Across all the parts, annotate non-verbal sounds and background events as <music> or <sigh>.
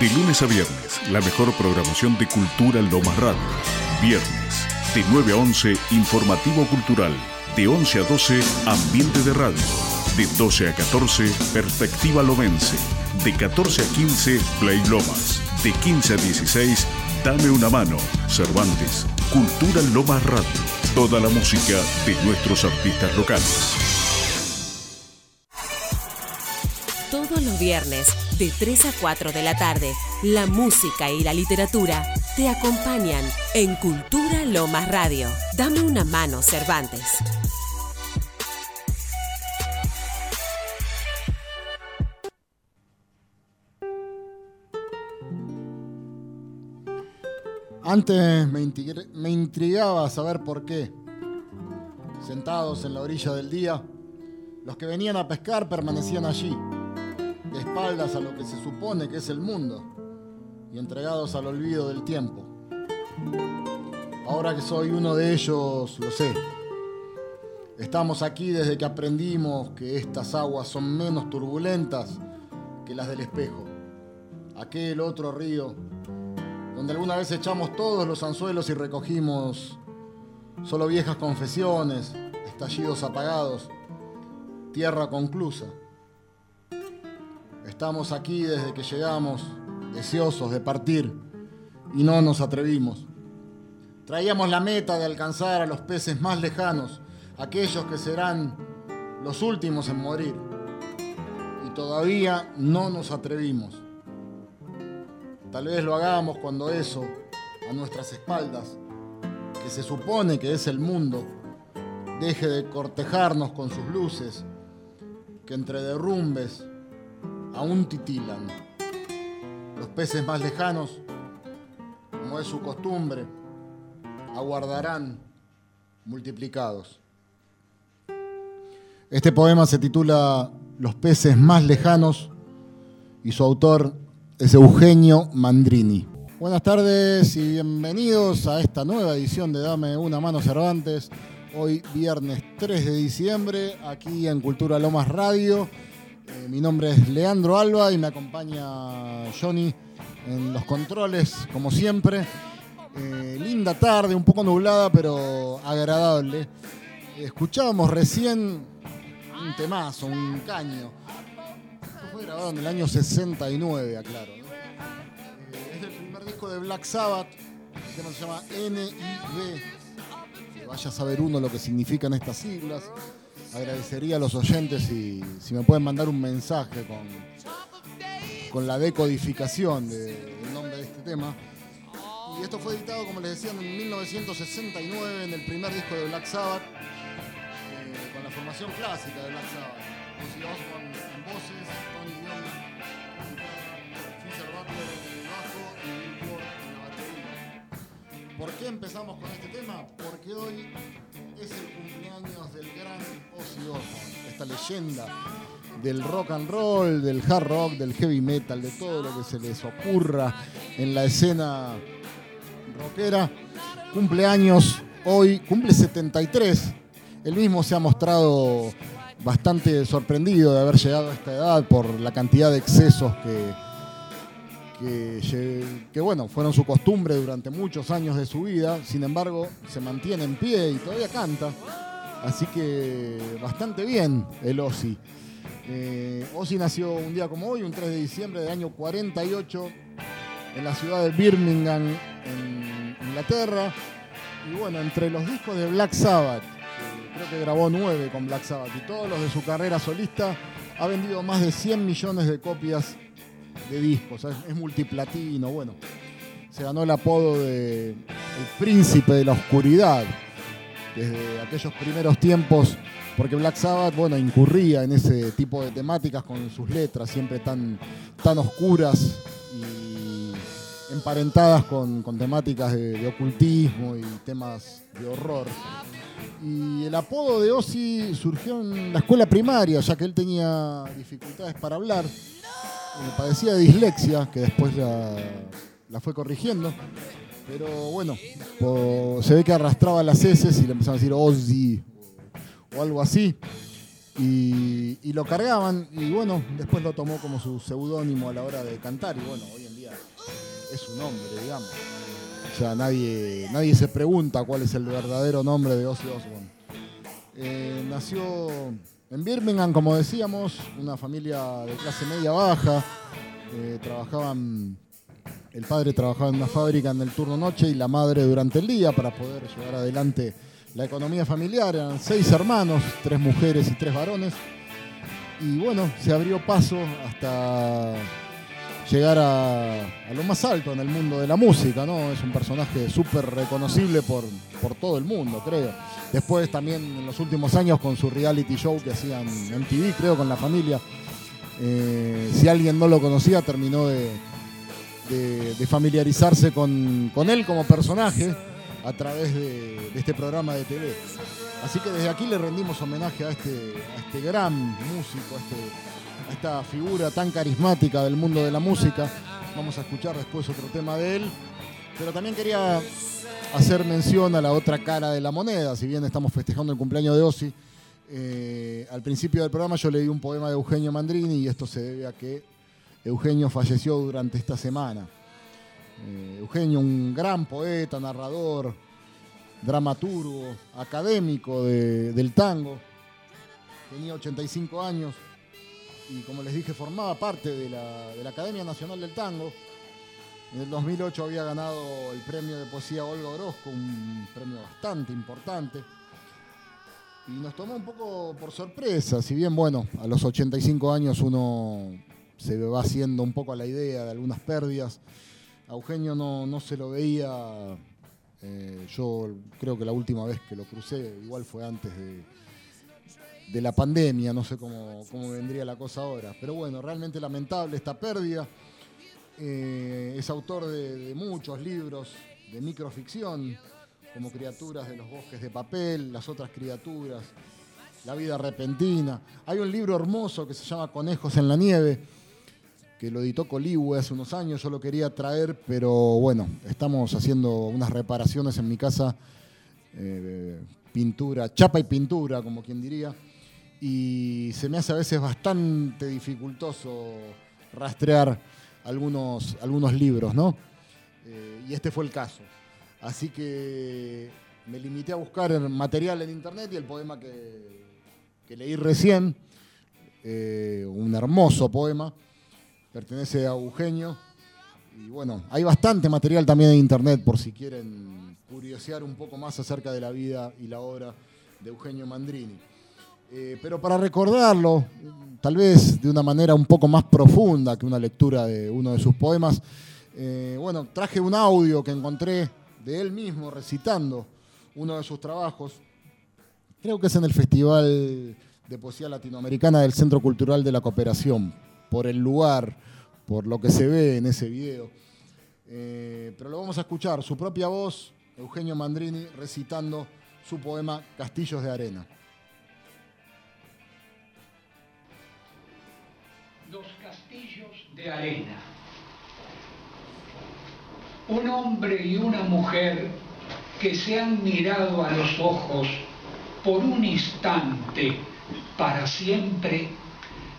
De lunes a viernes, la mejor programación de cultura Lomas Radio. Viernes, de 9 a 11, informativo cultural. De 11 a 12, ambiente de radio. De 12 a 14, perspectiva lomense. De 14 a 15, Play Lomas. De 15 a 16, dame una mano. Cervantes, cultura Lomas Radio. Toda la música de nuestros artistas locales. Todos los viernes, de 3 a 4 de la tarde, la música y la literatura te acompañan en Cultura Lomas Radio. Dame una mano, Cervantes. Antes me, me intrigaba saber por qué. Sentados en la orilla del día, los que venían a pescar permanecían allí, de espaldas a lo que se supone que es el mundo y entregados al olvido del tiempo. Ahora que soy uno de ellos, lo sé. Estamos aquí desde que aprendimos que estas aguas son menos turbulentas que las del espejo. Aquel otro río donde alguna vez echamos todos los anzuelos y recogimos solo viejas confesiones, estallidos apagados, tierra conclusa. Estamos aquí desde que llegamos, deseosos de partir, y no nos atrevimos. Traíamos la meta de alcanzar a los peces más lejanos, aquellos que serán los últimos en morir, y todavía no nos atrevimos. Tal vez lo hagamos cuando eso, a nuestras espaldas, que se supone que es el mundo, deje de cortejarnos con sus luces, que entre derrumbes aún titilan. Los peces más lejanos, como es su costumbre, aguardarán multiplicados. Este poema se titula Los peces más lejanos y su autor es Eugenio Mandrini. Buenas tardes y bienvenidos a esta nueva edición de Dame una mano Cervantes. Hoy viernes 3 de diciembre, aquí en Cultura Lomas Radio. Mi nombre es Leandro Alba y me acompaña Johnny en los controles, como siempre. Eh, linda tarde, un poco nublada, pero agradable. Escuchábamos recién un temazo, un caño. Esto fue grabado en el año 69, aclaro. Eh, es del primer disco de Black Sabbath. El tema se llama NIB. Vaya a saber uno lo que significan estas siglas. Agradecería a los oyentes si, si me pueden mandar un mensaje con, con la decodificación de- del nombre de este tema. Y esto fue editado, como les decía, en 1969 en el primer disco de Black Sabbath, eh, con la formación clásica de Black Sabbath. Ozzy Osbourne voces, Tony Iommi en el bajo y Bill en la batería. ¿Por qué empezamos con este tema? Porque hoy leyenda del rock and roll, del hard rock, del heavy metal, de todo lo que se les ocurra en la escena rockera. Cumpleaños hoy, cumple 73. Él mismo se ha mostrado bastante sorprendido de haber llegado a esta edad por la cantidad de excesos que, que, bueno, fueron su costumbre durante muchos años de su vida. Sin embargo, se mantiene en pie y todavía canta. Así que bastante bien el Ozzy. Eh, Ozzy nació un día como hoy, un 3 de diciembre del año 48, en la ciudad de Birmingham, en Inglaterra. Y bueno, entre los discos de Black Sabbath, creo que grabó nueve con Black Sabbath, y todos los de su carrera solista, ha vendido más de 100 millones de copias de discos. Es multiplatino, bueno. Se ganó el apodo de el príncipe de la oscuridad desde aquellos primeros tiempos, porque Black Sabbath, bueno, incurría en ese tipo de temáticas con sus letras siempre tan, tan oscuras y emparentadas con, con temáticas de, ocultismo y temas de horror. Y el apodo de Ozzy surgió en la escuela primaria, ya que él tenía dificultades para hablar. Eh, padecía de dislexia, que después la, la fue corrigiendo. Pero bueno, se ve que arrastraba las heces y le empezaron a decir Ozzy o, algo así. Y, lo cargaban y bueno, después lo tomó como su seudónimo a la hora de cantar y bueno, hoy en día es su nombre, digamos. O sea, nadie, nadie se pregunta cuál es el verdadero nombre de Ozzy Osbourne. Eh, nació en Birmingham, como decíamos, una familia de clase media baja. Eh, trabajaban, el padre trabajaba en una fábrica en el turno noche y la madre durante el día para poder llevar adelante la economía familiar. Eran seis hermanos, tres mujeres y tres varones. Y bueno, se abrió paso hasta llegar a, lo más alto en el mundo de la música, ¿no? Es un personaje súper reconocible por, por todo el mundo, creo. Después también en los últimos años con su reality show que hacían en TV, creo, con la familia. Eh, si alguien no lo conocía, terminó de, familiarizarse con, él como personaje a través de, este programa de TV. Así que desde aquí le rendimos homenaje a este, a este gran músico, a este esta figura tan carismática del mundo de la música. Vamos a escuchar después otro tema de él. Pero también quería hacer mención a la otra cara de la moneda, si bien estamos festejando el cumpleaños de Ozzy. Eh, al principio del programa yo leí un poema de Eugenio Mandrini y esto se debe a que Eugenio falleció durante esta semana. Eh, Eugenio, un gran poeta, narrador, dramaturgo, académico del tango, tenía 85 años y como les dije formaba parte de la, Academia Nacional del Tango. En el 2008 había ganado el premio de poesía Olga Orozco, un premio bastante importante. Y nos tomó un poco por sorpresa, si bien, bueno, a los 85 años uno se va haciendo un poco a la idea de algunas pérdidas. A Eugenio no, se lo veía, eh, yo creo que la última vez que lo crucé, igual fue antes de, de la pandemia, no sé cómo, vendría la cosa ahora. Pero bueno, realmente lamentable esta pérdida. Eh, es autor de, muchos libros de microficción, como Criaturas de los Bosques de Papel, Las otras criaturas, La vida repentina. Hay un libro hermoso que se llama Conejos en la nieve, que lo editó Coligüe hace unos años, yo lo quería traer, pero bueno, estamos haciendo unas reparaciones en mi casa, eh, pintura, chapa y pintura, como quien diría y se me hace a veces bastante dificultoso rastrear algunos, algunos libros, ¿no? Eh, y este fue el caso. Así que me limité a buscar material en internet y el poema que, leí recién, eh, un hermoso poema, pertenece a Eugenio. Y bueno, hay bastante material también en internet por si quieren curiosear un poco más acerca de la vida y la obra de Eugenio Mandrini. Eh, pero para recordarlo, tal vez de una manera un poco más profunda que una lectura de uno de sus poemas, eh, bueno, traje un audio que encontré de él mismo recitando uno de sus trabajos. Creo que es en el Festival de Poesía Latinoamericana del Centro Cultural de la Cooperación, por el lugar, por lo que se ve en ese video. Eh, pero lo vamos a escuchar, su propia voz, Eugenio Mandrini, recitando su poema Castillos de Arena. de arena. Un hombre y una mujer que se han mirado a los ojos por un instante para siempre,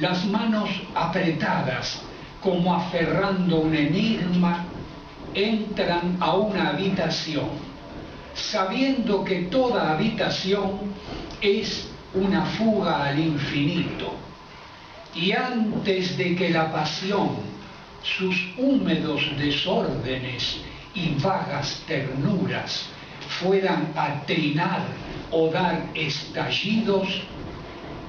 las manos apretadas como aferrando un enigma, entran a una habitación, sabiendo que toda habitación es una fuga al infinito. Y antes de que la pasión, sus húmedos desórdenes y vagas ternuras fueran a trinar o dar estallidos,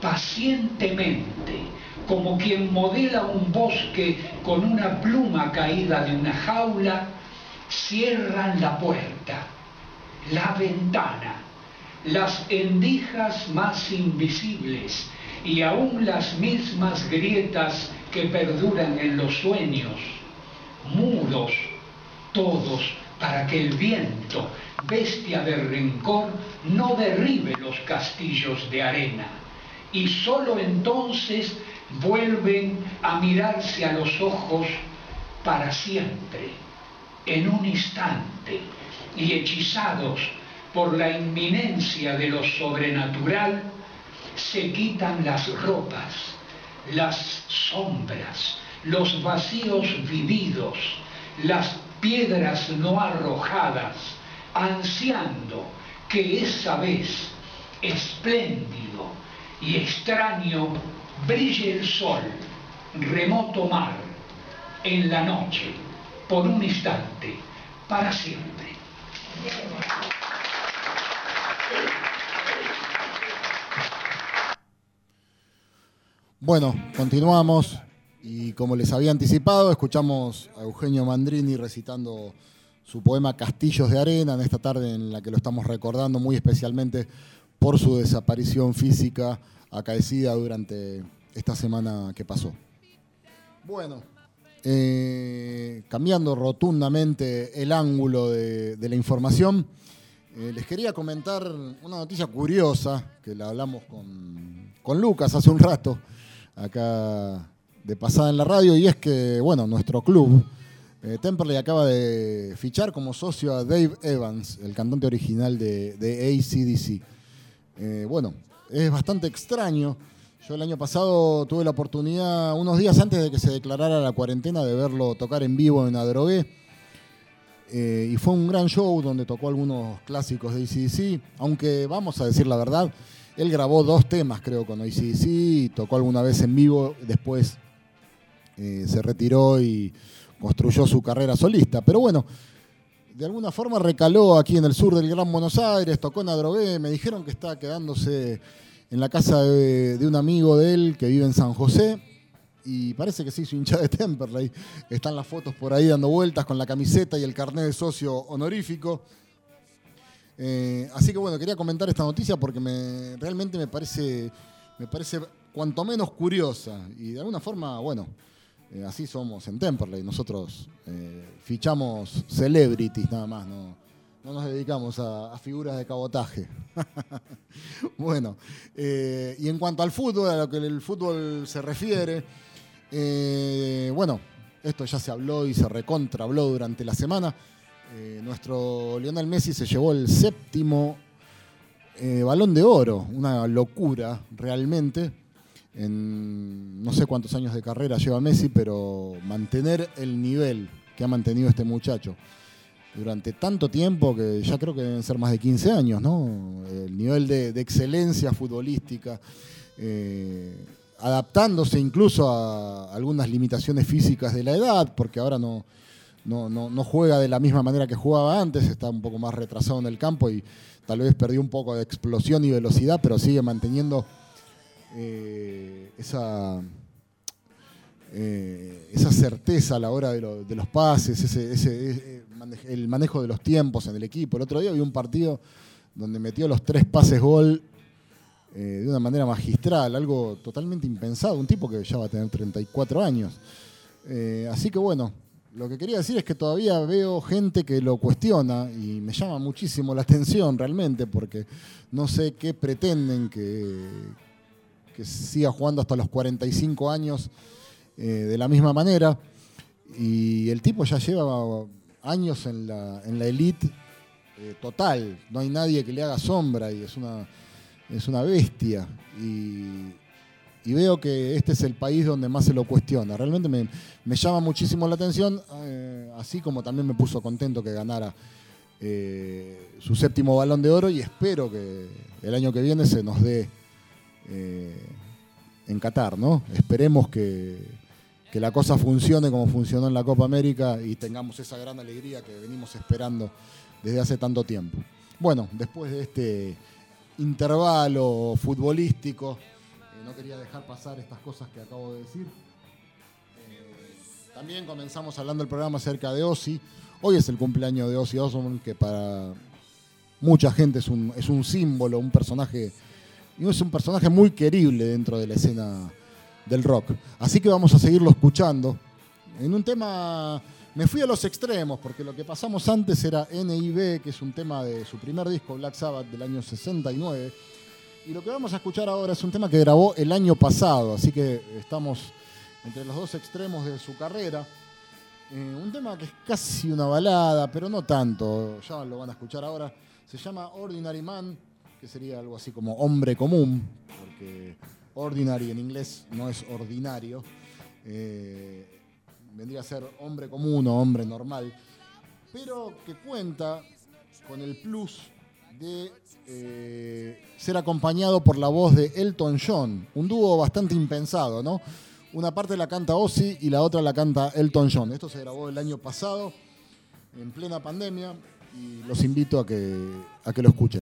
pacientemente, como quien modela un bosque con una pluma caída de una jaula, cierran la puerta, la ventana, las endijas más invisibles, y aún las mismas grietas que perduran en los sueños, muros todos para que el viento, bestia de rencor, no derribe los castillos de arena. Y sólo entonces vuelven a mirarse a los ojos para siempre, en un instante, y hechizados por la inminencia de lo sobrenatural, se quitan las ropas, las sombras, los vacíos vividos, las piedras no arrojadas, ansiando que esa vez espléndido y extraño brille el sol, remoto mar, en la noche, por un instante, para siempre. Bueno, continuamos y como les había anticipado, escuchamos a Eugenio Mandrini recitando su poema Castillos de Arena en esta tarde en la que lo estamos recordando muy especialmente por su desaparición física acaecida durante esta semana que pasó. Bueno, eh, cambiando rotundamente el ángulo de, la información, eh, les quería comentar una noticia curiosa que la hablamos con, Lucas hace un rato acá de pasada en la radio, y es que, bueno, nuestro club, eh, Temperley, acaba de fichar como socio a Dave Evans, el cantante original de, ACDC. Eh, bueno, es bastante extraño. Yo el año pasado tuve la oportunidad, unos días antes de que se declarara la cuarentena, de verlo tocar en vivo en Adrogué. Eh, y fue un gran show donde tocó algunos clásicos de ACDC, aunque vamos a decir la verdad, él grabó dos temas, creo, con ACDC, tocó alguna vez en vivo, después eh, se retiró y construyó su carrera solista. Pero bueno, de alguna forma recaló aquí en el sur del Gran Buenos Aires, tocó en Adrogué, me dijeron que está quedándose en la casa de, un amigo de él que vive en San José. Y parece que sí, su hincha de Temperley. Están las fotos por ahí dando vueltas con la camiseta y el carnet de socio honorífico. Eh, así que bueno, quería comentar esta noticia porque me, realmente me parece, me parece cuanto menos curiosa y de alguna forma, bueno, eh, así somos en Temperley. Nosotros eh, fichamos celebrities nada más, no, nos dedicamos a, figuras de cabotaje. <laughs> bueno, y en cuanto al fútbol, a lo que el fútbol se refiere, bueno, esto ya se habló y se recontra habló durante la semana. Eh, nuestro Lionel Messi se llevó el séptimo eh, balón de oro, una locura realmente. En no sé cuántos años de carrera lleva Messi, pero mantener el nivel que ha mantenido este muchacho durante tanto tiempo que ya creo que deben ser más de 15 años, ¿no? El nivel de, excelencia futbolística, eh, adaptándose incluso a algunas limitaciones físicas de la edad, porque ahora no, no, juega de la misma manera que jugaba antes, está un poco más retrasado en el campo y tal vez perdió un poco de explosión y velocidad, pero sigue manteniendo eh, esa, eh, esa certeza a la hora de, los pases, ese, eh, el manejo de los tiempos en el equipo. El otro día había un partido donde metió los tres pases gol de una manera magistral, algo totalmente impensado, un tipo que ya va a tener 34 años. así que bueno, lo que quería decir es que todavía veo gente que lo cuestiona y me llama muchísimo la atención realmente porque no sé qué pretenden que, que siga jugando hasta los 45 años eh, de la misma manera. Y el tipo ya lleva años en la, en la elite eh, total, no hay nadie que le haga sombra y es una, es una bestia. Y, veo que este es el país donde más se lo cuestiona. Realmente me, llama muchísimo la atención, eh, así como también me puso contento que ganara su séptimo balón de oro y espero que el año que viene se nos dé en Qatar, ¿no? Esperemos que, que la cosa funcione como funcionó en la Copa América y tengamos esa gran alegría que venimos esperando desde hace tanto tiempo. Bueno, después de este intervalo futbolístico, no quería dejar pasar estas cosas que acabo de decir. Eh, también comenzamos hablando del programa acerca de Ozzy. Hoy es el cumpleaños de Ozzy Osbourne, que para mucha gente es un, es un símbolo, un personaje, y es un personaje muy querible dentro de la escena del rock. Así que vamos a seguirlo escuchando. En un tema, me fui a los extremos, porque lo que pasamos antes era NIB, que es un tema de su primer disco, Black Sabbath, del año 69 y lo que vamos a escuchar ahora es un tema que grabó el año pasado, así que estamos entre los dos extremos de su carrera. Eh, un tema que es casi una balada, pero no tanto, ya lo van a escuchar ahora. Se llama Ordinary Man, que sería algo así como hombre común, porque ordinary en inglés no es ordinario. eh, vendría a ser hombre común o hombre normal, pero que cuenta con el plus de eh, ser acompañado por la voz de Elton John, un dúo bastante impensado, ¿no? Una parte la canta Ozzy y la otra la canta Elton John. Esto se grabó el año pasado, en plena pandemia, y los invito a que, a que lo escuchen.